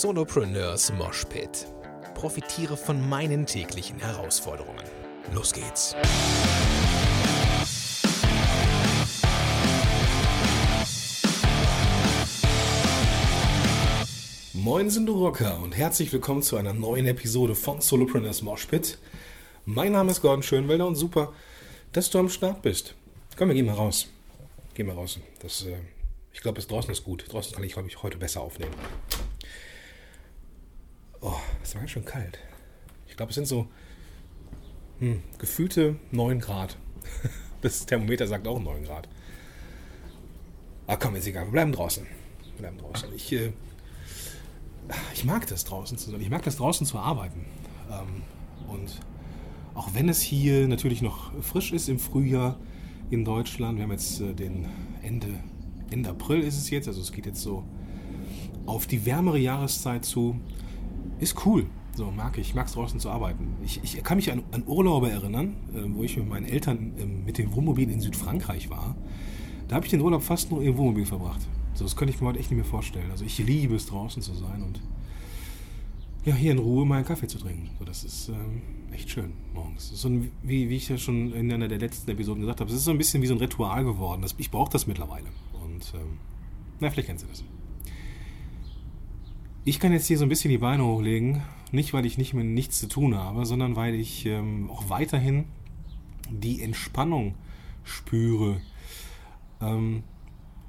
Solopreneurs Moshpit. Profitiere von meinen täglichen Herausforderungen. Los geht's. Moin sind du Rocker und herzlich willkommen zu einer neuen Episode von Solopreneurs Moshpit. Mein Name ist Gordon Schönwelder und super, dass du am Start bist. Komm, wir gehen mal raus. Gehen wir raus. Das, äh, ich glaube, es draußen ist gut. Draußen kann ich, glaube ich, heute besser aufnehmen. Oh, es war ganz schön kalt. Ich glaube, es sind so hm, gefühlte 9 Grad. Das Thermometer sagt auch 9 Grad. Ah, komm, ist egal. Wir bleiben draußen. Wir bleiben draußen. Ich, äh, ich mag das draußen zu sein. Ich mag das draußen zu arbeiten. Ähm, und auch wenn es hier natürlich noch frisch ist im Frühjahr in Deutschland, wir haben jetzt äh, den Ende, Ende April ist es jetzt, also es geht jetzt so auf die wärmere Jahreszeit zu, ist cool. So, mag ich. Ich mag es draußen zu arbeiten. Ich, ich kann mich an, an Urlaube erinnern, äh, wo ich mit meinen Eltern äh, mit dem Wohnmobil in Südfrankreich war. Da habe ich den Urlaub fast nur im Wohnmobil verbracht. So, das könnte ich mir heute echt nicht mehr vorstellen. Also ich liebe es draußen zu sein und ja, hier in Ruhe meinen Kaffee zu trinken. So, das ist ähm, echt schön morgens. So ein, wie, wie ich ja schon in einer der letzten Episoden gesagt habe, es ist so ein bisschen wie so ein Ritual geworden. Das, ich brauche das mittlerweile. Und ähm, na, vielleicht kennst du das. Ich kann jetzt hier so ein bisschen die Beine hochlegen, nicht weil ich nicht mehr nichts zu tun habe, sondern weil ich ähm, auch weiterhin die Entspannung spüre. Ähm,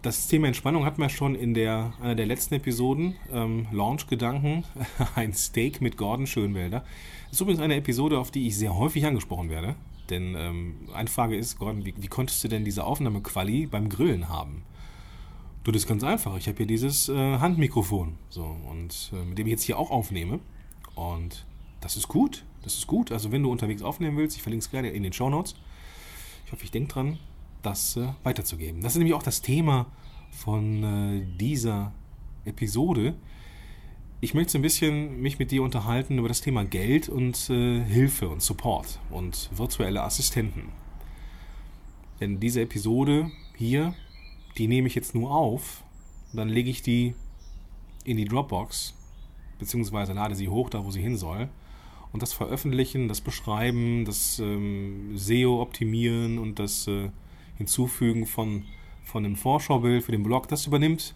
das Thema Entspannung hatten wir schon in der, einer der letzten Episoden. Ähm, Launch-Gedanken, ein Steak mit Gordon Schönwälder. Das ist übrigens eine Episode, auf die ich sehr häufig angesprochen werde. Denn ähm, eine Frage ist, Gordon, wie, wie konntest du denn diese Aufnahmequali beim Grillen haben? Du, das ist ganz einfach. Ich habe hier dieses äh, Handmikrofon, so und äh, mit dem ich jetzt hier auch aufnehme. Und das ist gut. Das ist gut. Also wenn du unterwegs aufnehmen willst, ich verlinke es gerne in den Show Notes. Ich hoffe, ich denke dran, das äh, weiterzugeben. Das ist nämlich auch das Thema von äh, dieser Episode. Ich möchte so ein bisschen mich mit dir unterhalten über das Thema Geld und äh, Hilfe und Support und virtuelle Assistenten. Denn diese Episode hier die nehme ich jetzt nur auf, dann lege ich die in die Dropbox, beziehungsweise lade sie hoch, da wo sie hin soll. Und das Veröffentlichen, das Beschreiben, das ähm, SEO optimieren und das äh, Hinzufügen von, von einem Vorschaubild für den Blog, das übernimmt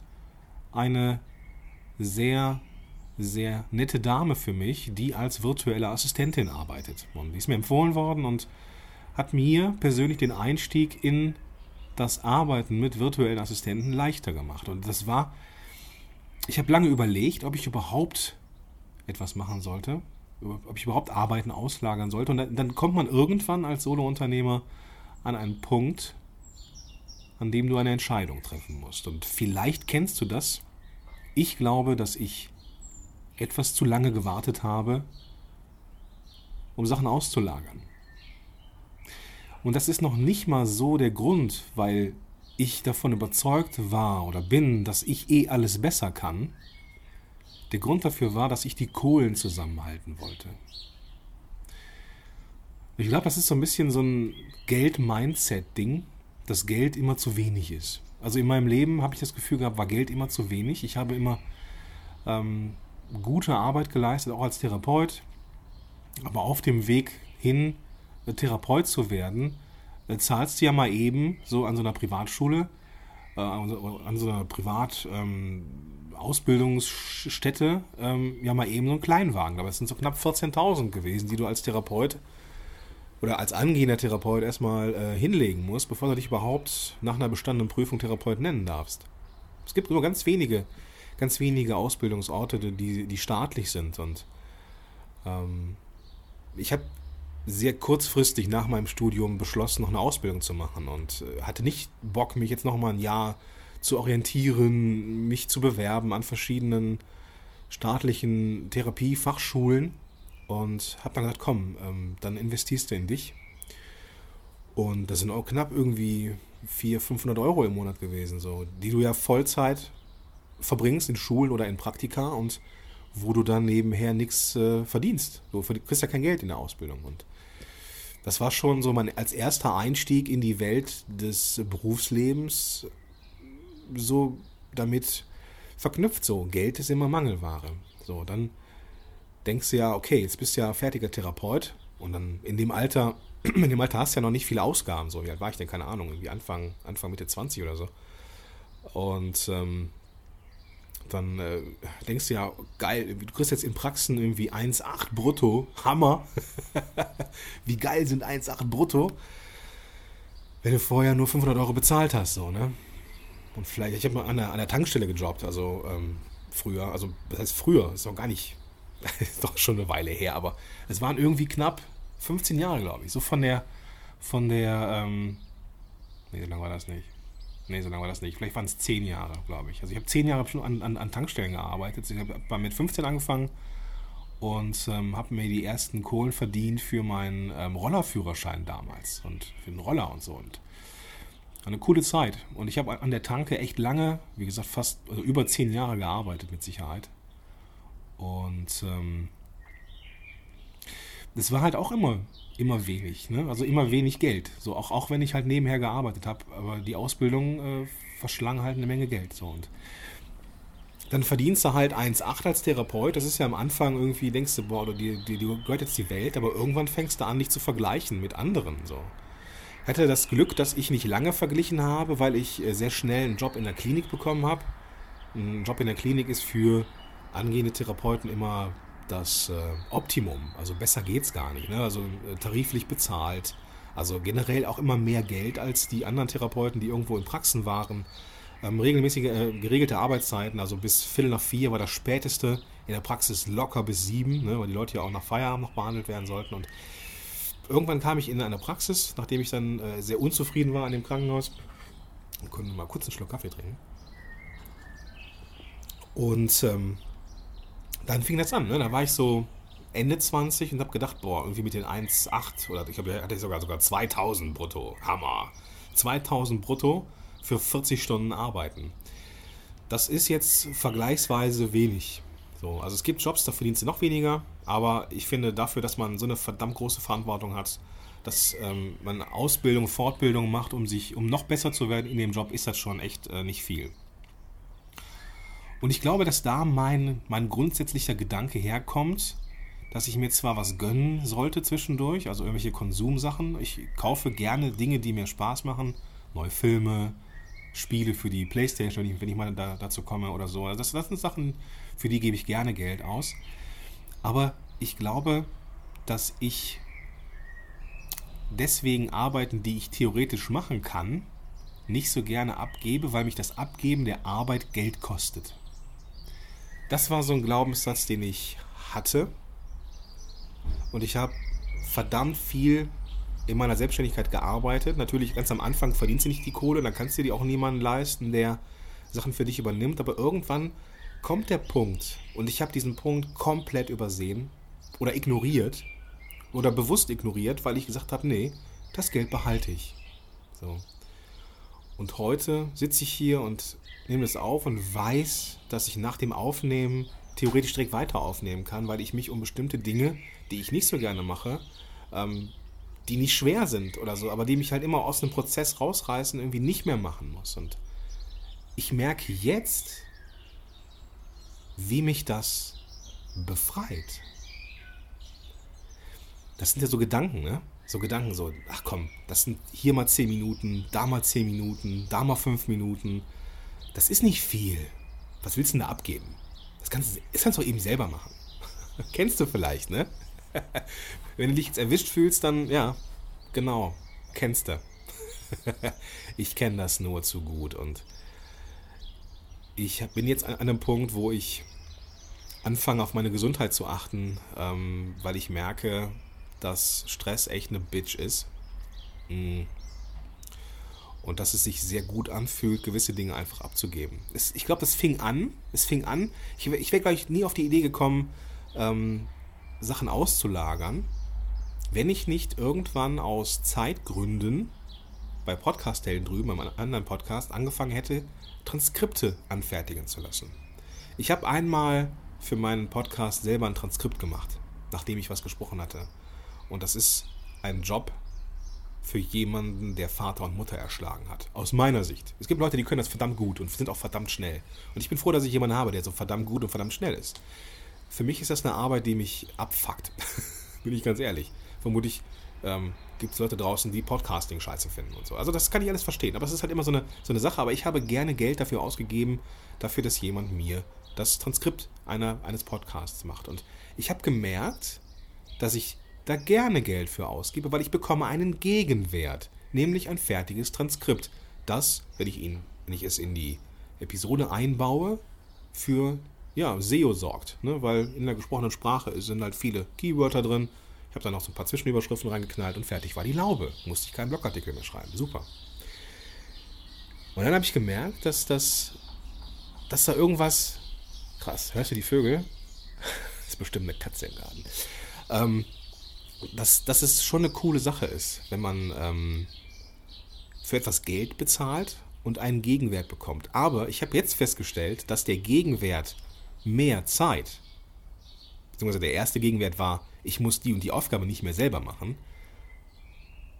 eine sehr, sehr nette Dame für mich, die als virtuelle Assistentin arbeitet. Und die ist mir empfohlen worden und hat mir persönlich den Einstieg in das Arbeiten mit virtuellen Assistenten leichter gemacht. Und das war, ich habe lange überlegt, ob ich überhaupt etwas machen sollte, ob ich überhaupt Arbeiten auslagern sollte. Und dann, kommt man irgendwann als Solo-Unternehmer an einen Punkt, an dem du eine Entscheidung treffen musst. Und vielleicht kennst du das. Ich glaube, dass ich etwas zu lange gewartet habe, um Sachen auszulagern. Und das ist noch nicht mal so der Grund, weil ich davon überzeugt war oder bin, dass ich eh alles besser kann. Der Grund dafür war, dass ich die Kohlen zusammenhalten wollte. Ich glaube, das ist so ein bisschen so ein Geld-Mindset-Ding, dass Geld immer zu wenig ist. Also in meinem Leben habe ich das Gefühl gehabt, war Geld immer zu wenig. Ich habe immer ähm, gute Arbeit geleistet, auch als Therapeut. Aber auf dem Weg hin Therapeut zu werden, äh, zahlst du ja mal eben so an so einer Privatschule, äh, an so einer Privat-Ausbildungsstätte, ähm, ähm, ja mal eben so einen Kleinwagen. Aber es sind so knapp 14.000 gewesen, die du als Therapeut oder als angehender Therapeut erstmal äh, hinlegen musst, bevor du dich überhaupt nach einer bestandenen Prüfung Therapeut nennen darfst. Es gibt nur ganz wenige, ganz wenige Ausbildungsorte, die, die staatlich sind. Und ähm, ich habe sehr kurzfristig nach meinem Studium beschlossen, noch eine Ausbildung zu machen und äh, hatte nicht Bock, mich jetzt noch mal ein Jahr zu orientieren, mich zu bewerben an verschiedenen staatlichen Therapiefachschulen und habe dann gesagt, komm, ähm, dann investierst du in dich. Und das sind auch knapp irgendwie 400, 500 Euro im Monat gewesen, so, die du ja Vollzeit verbringst in Schulen oder in Praktika und wo du dann nebenher nichts äh, verdienst. Du kriegst ja kein Geld in der Ausbildung. Und das war schon so mein als erster Einstieg in die Welt des Berufslebens so damit verknüpft so. Geld ist immer Mangelware. So, dann denkst du ja, okay, jetzt bist du ja fertiger Therapeut und dann in dem Alter, in dem Alter hast du ja noch nicht viele Ausgaben. So, wie alt war ich denn? Keine Ahnung, irgendwie Anfang, Anfang Mitte 20 oder so. Und ähm, dann äh, denkst du ja, geil, du kriegst jetzt in Praxen irgendwie 1,8 brutto. Hammer. Wie geil sind 1,8 brutto, wenn du vorher nur 500 Euro bezahlt hast, so, ne? Und vielleicht, ich habe mal an der, an der Tankstelle gejobbt, also ähm, früher, also das heißt früher, ist doch gar nicht, ist doch schon eine Weile her, aber es waren irgendwie knapp 15 Jahre, glaube ich, so von der, von der, ähm, nee, so lange war das nicht Nee, so lange war das nicht. Vielleicht waren es zehn Jahre, glaube ich. Also ich habe zehn Jahre schon an, an, an Tankstellen gearbeitet. Ich habe mit 15 angefangen und ähm, habe mir die ersten Kohlen verdient für meinen ähm, Rollerführerschein damals und für den Roller und so. Und eine coole Zeit. Und ich habe an der Tanke echt lange, wie gesagt, fast also über zehn Jahre gearbeitet mit Sicherheit. Und ähm, das war halt auch immer immer wenig, ne? Also immer wenig Geld. So auch, auch wenn ich halt nebenher gearbeitet habe, aber die Ausbildung äh, verschlang halt eine Menge Geld. So und dann verdienst du halt 1,8 als Therapeut. Das ist ja am Anfang irgendwie, denkst du, boah, dir, dir, dir gehört jetzt die Welt, aber irgendwann fängst du an, dich zu vergleichen mit anderen. So. Ich hatte das Glück, dass ich nicht lange verglichen habe, weil ich äh, sehr schnell einen Job in der Klinik bekommen habe. Ein Job in der Klinik ist für angehende Therapeuten immer das äh, Optimum. Also besser geht es gar nicht. Ne? Also äh, tariflich bezahlt. Also generell auch immer mehr Geld als die anderen Therapeuten, die irgendwo in Praxen waren. Ähm, regelmäßige, äh, geregelte Arbeitszeiten, also bis Viertel nach vier war das späteste. In der Praxis locker bis sieben, ne? weil die Leute ja auch nach Feierabend noch behandelt werden sollten. Und irgendwann kam ich in eine Praxis, nachdem ich dann äh, sehr unzufrieden war an dem Krankenhaus. Wir können mal kurz einen Schluck Kaffee trinken. Und ähm, dann fing das an. Ne? Da war ich so Ende 20 und habe gedacht, boah, irgendwie mit den 1,8 oder ich habe hatte sogar sogar 2000 brutto. Hammer. 2000 brutto für 40 Stunden arbeiten. Das ist jetzt vergleichsweise wenig. So, also es gibt Jobs, da verdienst du noch weniger, aber ich finde dafür, dass man so eine verdammt große Verantwortung hat, dass ähm, man Ausbildung, Fortbildung macht, um sich, um noch besser zu werden in dem Job, ist das schon echt äh, nicht viel. Und ich glaube, dass da mein, mein grundsätzlicher Gedanke herkommt, dass ich mir zwar was gönnen sollte zwischendurch, also irgendwelche Konsumsachen. Ich kaufe gerne Dinge, die mir Spaß machen. Neue Filme, Spiele für die Playstation, wenn ich, mal da, dazu komme oder so. Also das, das sind Sachen, für die gebe ich gerne Geld aus. Aber ich glaube, dass ich deswegen Arbeiten, die ich theoretisch machen kann, nicht so gerne abgebe, weil mich das Abgeben der Arbeit Geld kostet. Das war so ein Glaubenssatz, den ich hatte. Und ich habe verdammt viel in meiner Selbstständigkeit gearbeitet. Natürlich ganz am Anfang verdienst du nicht die Kohle, dann kannst du dir auch niemanden leisten, der Sachen für dich übernimmt. Aber irgendwann kommt der Punkt, und ich habe diesen Punkt komplett übersehen oder ignoriert oder bewusst ignoriert, weil ich gesagt habe, nee, das Geld behalte ich. So. Und heute sitze ich hier und nehme es auf und weiß, dass ich nach dem Aufnehmen theoretisch direkt weiter aufnehmen kann, weil ich mich um bestimmte Dinge, die ich nicht so gerne mache, ähm, die nicht schwer sind oder so, aber die mich halt immer aus einem Prozess rausreißen, irgendwie nicht mehr machen muss. Und ich merke jetzt, wie mich das befreit. Das sind ja so Gedanken, ne? So Gedanken, so, ach komm, das sind hier mal 10 Minuten, da mal 10 Minuten, da mal 5 Minuten das ist nicht viel. Was willst du denn da abgeben? Das kannst, das kannst du eben selber machen. Kennst du vielleicht, ne? Wenn du dich jetzt erwischt fühlst, dann, ja, genau, kennst du. ich kenne das nur zu gut und ich bin jetzt an einem Punkt, wo ich anfange, auf meine Gesundheit zu achten, ähm, weil ich merke, dass Stress echt eine Bitch ist. Mm und dass es sich sehr gut anfühlt, gewisse Dinge einfach abzugeben. Es, ich glaube, das fing an. Es fing an. Ich, ich wäre, glaube ich, nie auf die Idee gekommen, ähm, Sachen auszulagern, wenn ich nicht irgendwann aus Zeitgründen bei Podcast-Helden drüben, beim anderen Podcast, angefangen hätte, Transkripte anfertigen zu lassen. Ich habe einmal für meinen Podcast selber ein Transkript gemacht, nachdem ich was gesprochen hatte. Und das ist ein Job, für jemanden, der Vater und Mutter erschlagen hat. Aus meiner Sicht. Es gibt Leute, die können das verdammt gut und sind auch verdammt schnell. Und ich bin froh, dass ich jemanden habe, der so verdammt gut und verdammt schnell ist. für mich ist das eine Arbeit, die mich abfuckt. Bin ich ganz ehrlich. Vermutlich ähm, gibt es Leute draußen, die Podcasting scheiße finden und so. Also das kann ich alles verstehen. Aber es ist halt immer so eine, so eine Sache. Aber ich habe gerne Geld dafür ausgegeben, dafür, dass jemand mir das Transkript einer, eines Podcasts macht. Und ich habe gemerkt, dass ich da gerne Geld für ausgebe, weil ich bekomme einen Gegenwert, nämlich ein fertiges Transkript, das, wenn ich ihn, wenn ich es in die Episode einbaue, für ja, SEO sorgt, ne? weil in der gesprochenen Sprache sind halt viele Keywörter drin. Ich habe da noch so ein paar Zwischenüberschriften reingeknallt und fertig war die Laube. Musste ich keinen Blogartikel mehr schreiben. Super. Und dann habe ich gemerkt, dass das, dass da irgendwas krass. Hörst du die Vögel? das ist bestimmt eine Katze im Garten. Ähm, dass, dass es schon eine coole Sache ist, wenn man ähm, für etwas Geld bezahlt und einen Gegenwert bekommt. Aber ich habe jetzt festgestellt, dass der Gegenwert mehr Zeit, beziehungsweise der erste Gegenwert war, ich muss die und die Aufgabe nicht mehr selber machen,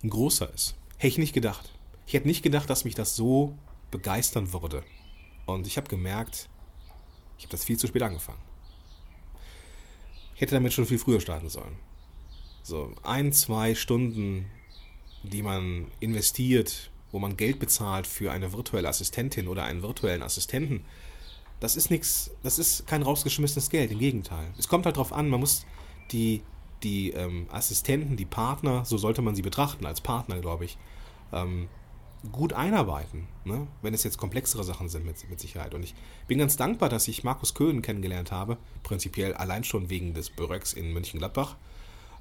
ein großer ist. Hätte ich nicht gedacht. Ich hätte nicht gedacht, dass mich das so begeistern würde. Und ich habe gemerkt, ich habe das viel zu spät angefangen. Ich hätte damit schon viel früher starten sollen. So ein, zwei Stunden, die man investiert, wo man Geld bezahlt für eine virtuelle Assistentin oder einen virtuellen Assistenten, das ist nichts, das ist kein rausgeschmissenes Geld, im Gegenteil. Es kommt halt darauf an, man muss die, die ähm, Assistenten, die Partner, so sollte man sie betrachten, als Partner, glaube ich, ähm, gut einarbeiten, ne? wenn es jetzt komplexere Sachen sind mit, mit Sicherheit. Und ich bin ganz dankbar, dass ich Markus Köhn kennengelernt habe, prinzipiell allein schon wegen des Böreks in Mönchengladbach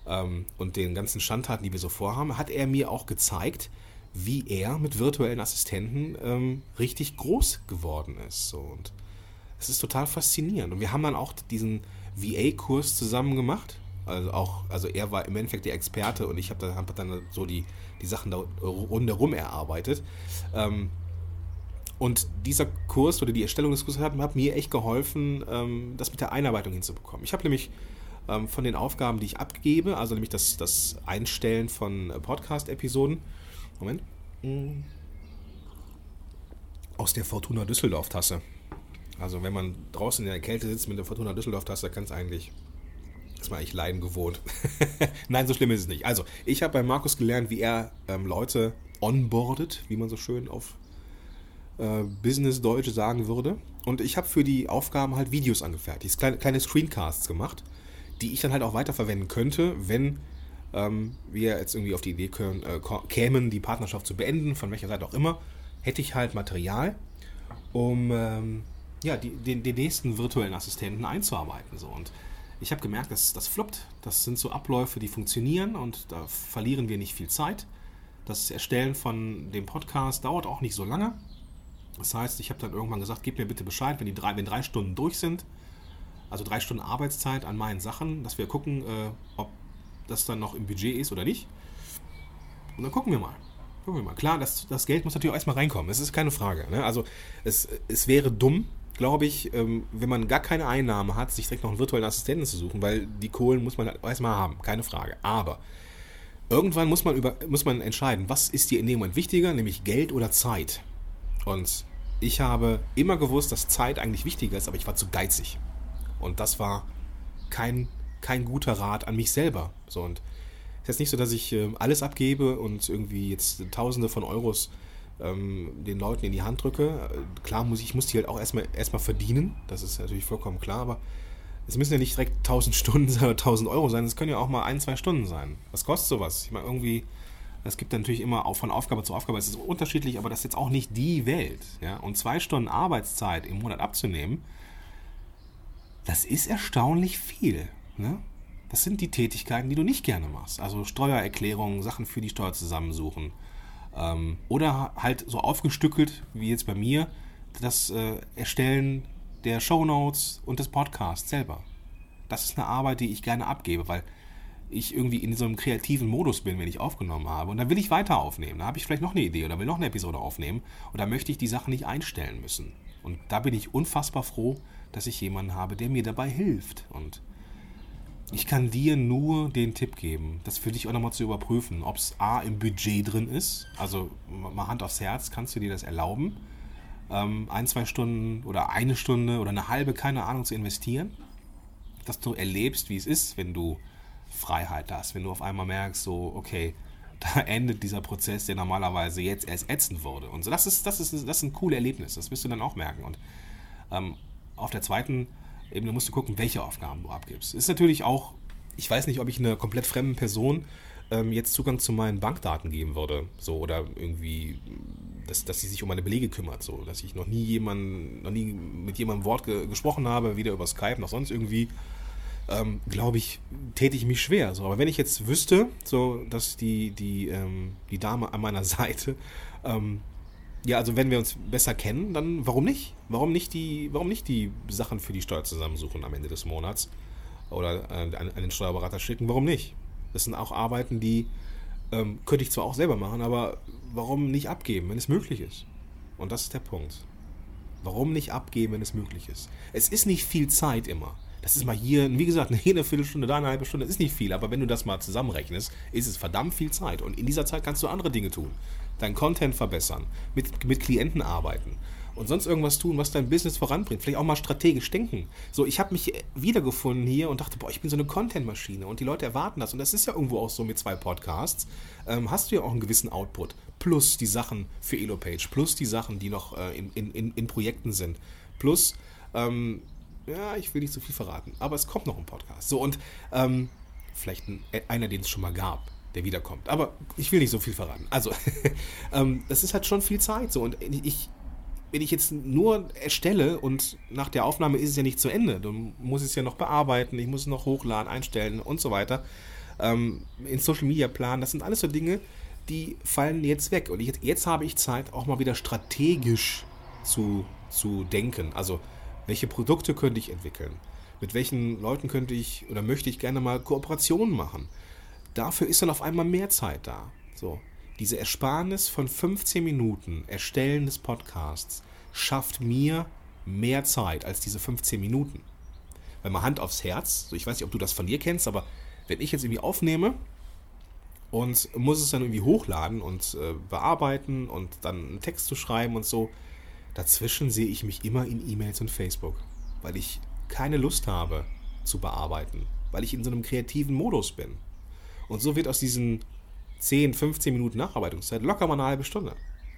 ähm, und den ganzen Schandtaten, die wir so vorhaben, hat er mir auch gezeigt, wie er mit virtuellen Assistenten ähm, richtig groß geworden ist. So. Und es ist total faszinierend. Und wir haben dann auch diesen VA-Kurs zusammen gemacht. Also auch, also er war im Endeffekt der Experte und ich habe dann, hab dann so die, die Sachen da rundherum erarbeitet. Ähm, und dieser Kurs oder die Erstellung des Kurses hat, hat mir echt geholfen, ähm, das mit der Einarbeitung hinzubekommen. Ich habe nämlich ähm, von den Aufgaben, die ich abgebe, also nämlich das, das Einstellen von Podcast-Episoden, Moment, hm. aus der Fortuna Düsseldorf-Tasse. Also wenn man draußen in der Kälte sitzt mit der Fortuna Düsseldorf-Tasse, kann es eigentlich ist man eigentlich leiden gewohnt. Nein, so schlimm ist es nicht. Also, ich habe bei Markus gelernt, wie er ähm, Leute onboardet, wie man so schön auf äh, Business-Deutsch sagen würde. Und ich habe für die Aufgaben halt Videos angefertigt, kleine, kleine Screencasts gemacht, die ich dann halt auch weiterverwenden könnte, wenn ähm, wir jetzt irgendwie auf die Idee können, äh, kämen, die Partnerschaft zu beenden, von welcher Seite auch immer, hätte ich halt Material, um ähm, ja, die, den, den nächsten virtuellen Assistenten einzuarbeiten. So. Und ich habe gemerkt, dass das fluppt. Das sind so Abläufe, die funktionieren und da verlieren wir nicht viel Zeit. Das Erstellen von dem Podcast dauert auch nicht so lange. Das heißt, ich habe dann irgendwann gesagt, gib mir bitte Bescheid, wenn die drei, wenn drei Stunden durch sind, also drei Stunden Arbeitszeit an meinen Sachen, dass wir gucken, äh, ob das dann noch im Budget ist oder nicht. Und dann gucken wir mal. Gucken wir mal. Klar, das, das Geld muss natürlich auch erstmal reinkommen. Das ist keine Frage. Ne? Also es, es wäre dumm, glaube ich, ähm, wenn man gar keine Einnahmen hat, sich direkt noch einen virtuellen Assistenten zu suchen, weil die Kohlen muss man halt erstmal haben, keine Frage. Aber irgendwann muss man, über, muss man entscheiden, was ist dir in dem Moment wichtiger, nämlich Geld oder Zeit. Und ich habe immer gewusst, dass Zeit eigentlich wichtiger ist, aber ich war zu geizig. Und das war kein, kein guter Rat an mich selber. So, und es ist jetzt nicht so, dass ich äh, alles abgebe und irgendwie jetzt Tausende von Euros ähm, den Leuten in die Hand drücke. Klar muss ich muss die halt auch erstmal, erstmal verdienen, das ist natürlich vollkommen klar, aber es müssen ja nicht direkt 1000 Stunden oder 1000 Euro sein, es können ja auch mal ein, zwei Stunden sein. Was kostet sowas? Ich meine, irgendwie, es gibt natürlich immer auch von Aufgabe zu Aufgabe, es ist unterschiedlich, aber das ist jetzt auch nicht die Welt. Ja? Und zwei Stunden Arbeitszeit im Monat abzunehmen, das ist erstaunlich viel. Ne? Das sind die Tätigkeiten, die du nicht gerne machst. Also Steuererklärungen, Sachen für die Steuer zusammensuchen, ähm, oder halt so aufgestückelt, wie jetzt bei mir, das äh, Erstellen der Shownotes und des Podcasts selber. Das ist eine Arbeit, die ich gerne abgebe, weil ich irgendwie in so einem kreativen Modus bin, wenn ich aufgenommen habe. Und dann will ich weiter aufnehmen. Da habe ich vielleicht noch eine Idee oder will noch eine Episode aufnehmen. Und da möchte ich die Sachen nicht einstellen müssen. Und da bin ich unfassbar froh, dass ich jemanden habe, der mir dabei hilft. Und ich kann dir nur den Tipp geben, das für dich auch nochmal zu überprüfen, ob es A im Budget drin ist, also mal Hand aufs Herz, kannst du dir das erlauben, ähm, ein, zwei Stunden oder eine Stunde oder eine halbe, keine Ahnung, zu investieren? dass du erlebst, wie es ist, wenn du Freiheit hast, wenn du auf einmal merkst, so, okay, da endet dieser Prozess, der normalerweise jetzt erst ätzen würde. Und so, das ist, das ist, das ist ein cooles Erlebnis, das wirst du dann auch merken. Und ähm, auf der zweiten Ebene musst du gucken, welche Aufgaben du abgibst. Ist natürlich auch, ich weiß nicht, ob ich einer komplett fremden Person ähm, jetzt Zugang zu meinen Bankdaten geben würde. So, oder irgendwie, dass, dass sie sich um meine Belege kümmert. So, dass ich noch nie jemanden, noch nie mit jemandem Wort ge gesprochen habe, weder über Skype noch sonst irgendwie. Ähm, glaube ich, täte ich mich schwer. So, aber wenn ich jetzt wüsste, so, dass die, die, ähm, die Dame an meiner Seite, ähm, ja, also wenn wir uns besser kennen, dann warum nicht? Warum nicht die, warum nicht die Sachen für die Steuer zusammensuchen am Ende des Monats? Oder äh, an, an den Steuerberater schicken? Warum nicht? Das sind auch Arbeiten, die ähm, könnte ich zwar auch selber machen, aber warum nicht abgeben, wenn es möglich ist? Und das ist der Punkt. Warum nicht abgeben, wenn es möglich ist? Es ist nicht viel Zeit immer. Das ist mal hier, wie gesagt, eine Viertelstunde, da eine halbe Stunde, das ist nicht viel, aber wenn du das mal zusammenrechnest, ist es verdammt viel Zeit. Und in dieser Zeit kannst du andere Dinge tun. Dein Content verbessern, mit, mit Klienten arbeiten, und sonst irgendwas tun, was dein Business voranbringt. Vielleicht auch mal strategisch denken. So, ich habe mich wiedergefunden hier und dachte, boah, ich bin so eine Content-Maschine und die Leute erwarten das. Und das ist ja irgendwo auch so mit zwei Podcasts. Ähm, hast du ja auch einen gewissen Output. Plus die Sachen für Elopage, plus die Sachen, die noch äh, in, in, in Projekten sind. Plus, ähm, ja, ich will nicht zu viel verraten, aber es kommt noch ein Podcast. So, und ähm, vielleicht ein, einer, den es schon mal gab der wiederkommt. Aber ich will nicht so viel verraten. Also, ähm, das ist halt schon viel Zeit so. Und ich, wenn ich jetzt nur erstelle und nach der Aufnahme ist es ja nicht zu Ende, dann muss ich es ja noch bearbeiten, ich muss es noch hochladen, einstellen und so weiter. Ähm, in Social Media planen, das sind alles so Dinge, die fallen jetzt weg. Und ich, jetzt habe ich Zeit, auch mal wieder strategisch zu, zu denken. Also, welche Produkte könnte ich entwickeln? Mit welchen Leuten könnte ich oder möchte ich gerne mal Kooperationen machen? Dafür ist dann auf einmal mehr Zeit da. So, diese Ersparnis von 15 Minuten Erstellen des Podcasts schafft mir mehr Zeit als diese 15 Minuten. Wenn man Hand aufs Herz, so ich weiß nicht, ob du das von dir kennst, aber wenn ich jetzt irgendwie aufnehme und muss es dann irgendwie hochladen und äh, bearbeiten und dann einen Text zu schreiben und so, dazwischen sehe ich mich immer in E-Mails und Facebook, weil ich keine Lust habe zu bearbeiten, weil ich in so einem kreativen Modus bin. Und so wird aus diesen 10, 15 Minuten Nacharbeitungszeit, locker mal eine halbe Stunde.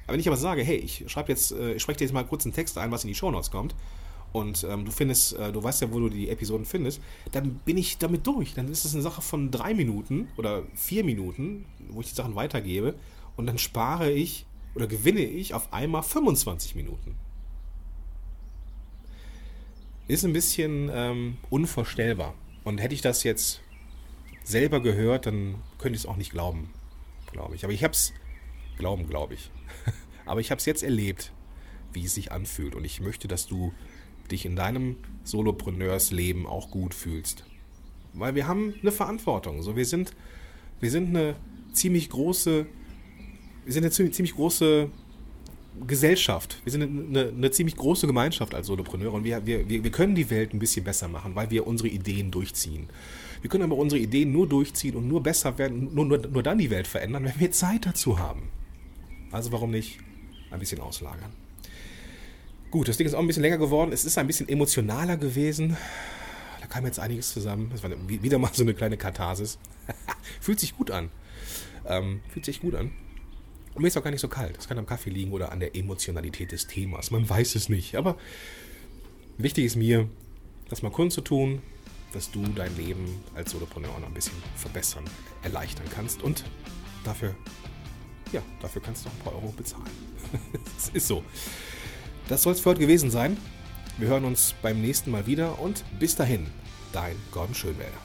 Aber wenn ich aber sage, hey, ich schreibe jetzt, äh, ich spreche dir jetzt mal kurz einen Text ein, was in die Shownotes kommt, und ähm, du findest, äh, du weißt ja, wo du die Episoden findest, dann bin ich damit durch. Dann ist es eine Sache von drei Minuten oder vier Minuten, wo ich die Sachen weitergebe, und dann spare ich oder gewinne ich auf einmal 25 Minuten. Ist ein bisschen ähm, unvorstellbar. Und hätte ich das jetzt selber gehört, dann könnte ich es auch nicht glauben glaube ich. Aber ich habe es, glauben, glaube ich. Aber ich habe es jetzt erlebt, wie es sich anfühlt. Und ich möchte, dass du dich in deinem Solopreneurs-Leben auch gut fühlst. Weil wir haben eine Verantwortung. So, wir sind, wir sind eine ziemlich große, wir sind eine ziemlich große Gesellschaft. Wir sind eine, eine, ziemlich große Gemeinschaft als Solopreneure und wir, wir, wir können die Welt ein bisschen besser machen, weil wir unsere Ideen durchziehen. Wir können aber unsere Ideen nur durchziehen und nur besser werden, nur, nur, nur dann die Welt verändern, wenn wir Zeit dazu haben. Also warum nicht ein bisschen auslagern? Gut, das Ding ist auch ein bisschen länger geworden. Es ist ein bisschen emotionaler gewesen. Da kam jetzt einiges zusammen. Das war wieder mal so eine kleine Katharsis. fühlt sich gut an. Ähm, fühlt sich gut an. Und mir ist auch gar nicht so kalt. Es kann am Kaffee liegen oder an der Emotionalität des Themas. Man weiß es nicht. Aber wichtig ist mir, das mal kundzutun, dass du dein Leben als Solopreneur noch ein bisschen verbessern, erleichtern kannst. Und dafür, ja, dafür kannst du auch ein paar Euro bezahlen. das ist so. Das soll es für heute gewesen sein. Wir hören uns beim nächsten Mal wieder und bis dahin, dein Gordon Schönwälder.